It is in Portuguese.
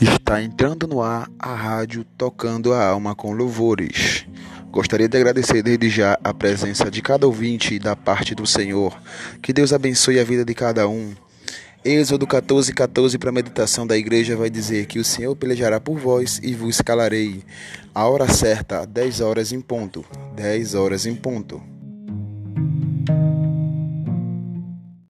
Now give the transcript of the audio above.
Está entrando no ar a rádio Tocando a Alma com Louvores. Gostaria de agradecer desde já a presença de cada ouvinte da parte do Senhor. Que Deus abençoe a vida de cada um. Êxodo 14, 14 para a meditação da igreja vai dizer que o Senhor pelejará por vós e vos calarei. A hora certa, 10 horas em ponto. 10 horas em ponto.